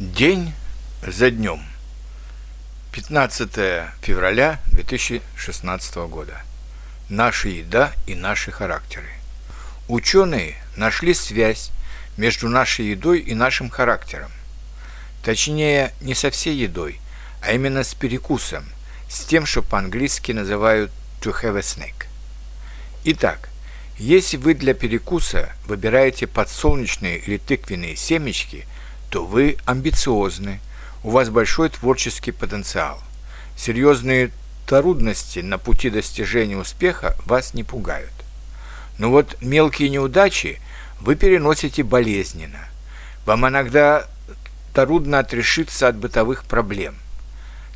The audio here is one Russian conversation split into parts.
День за днем. 15 февраля 2016 года. Наша еда и наши характеры. Ученые нашли связь между нашей едой и нашим характером. Точнее, не со всей едой, а именно с перекусом, с тем, что по-английски называют to have a snack. Итак, если вы для перекуса выбираете подсолнечные или тыквенные семечки – то вы амбициозны, у вас большой творческий потенциал. Серьезные трудности на пути достижения успеха вас не пугают. Но вот мелкие неудачи вы переносите болезненно. Вам иногда трудно отрешиться от бытовых проблем.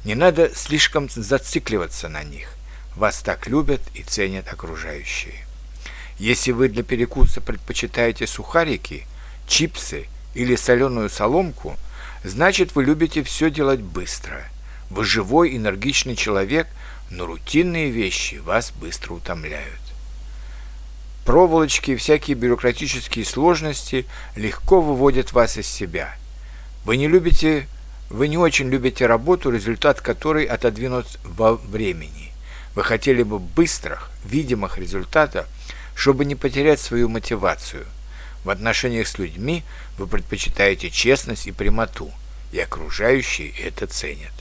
Не надо слишком зацикливаться на них. Вас так любят и ценят окружающие. Если вы для перекуса предпочитаете сухарики, чипсы или соленую соломку, значит вы любите все делать быстро. Вы живой, энергичный человек, но рутинные вещи вас быстро утомляют. Проволочки и всякие бюрократические сложности легко выводят вас из себя. Вы не любите, вы не очень любите работу, результат которой отодвинут во времени. Вы хотели бы быстрых, видимых результатов, чтобы не потерять свою мотивацию – в отношениях с людьми вы предпочитаете честность и прямоту, и окружающие это ценят.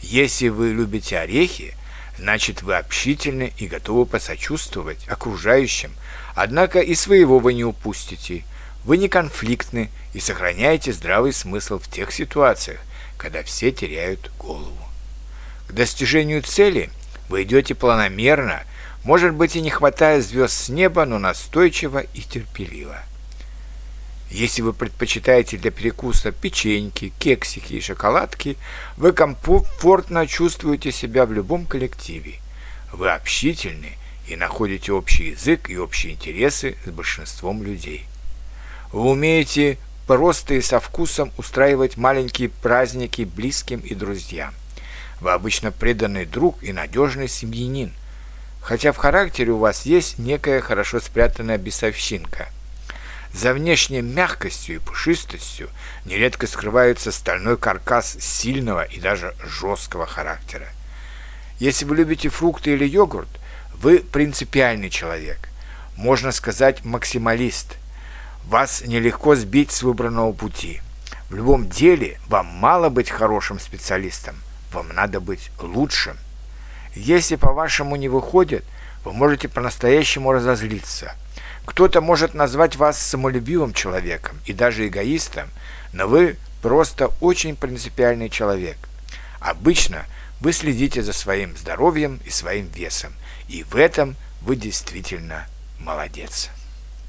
Если вы любите орехи, значит вы общительны и готовы посочувствовать окружающим, однако и своего вы не упустите. Вы не конфликтны и сохраняете здравый смысл в тех ситуациях, когда все теряют голову. К достижению цели вы идете планомерно может быть и не хватает звезд с неба, но настойчиво и терпеливо. Если вы предпочитаете для перекуса печеньки, кексики и шоколадки, вы комфортно чувствуете себя в любом коллективе. Вы общительны и находите общий язык и общие интересы с большинством людей. Вы умеете просто и со вкусом устраивать маленькие праздники близким и друзьям. Вы обычно преданный друг и надежный семьянин, хотя в характере у вас есть некая хорошо спрятанная бесовщинка. За внешней мягкостью и пушистостью нередко скрывается стальной каркас сильного и даже жесткого характера. Если вы любите фрукты или йогурт, вы принципиальный человек, можно сказать максималист. Вас нелегко сбить с выбранного пути. В любом деле вам мало быть хорошим специалистом, вам надо быть лучшим – если по-вашему не выходит, вы можете по-настоящему разозлиться. Кто-то может назвать вас самолюбивым человеком и даже эгоистом, но вы просто очень принципиальный человек. Обычно вы следите за своим здоровьем и своим весом, и в этом вы действительно молодец.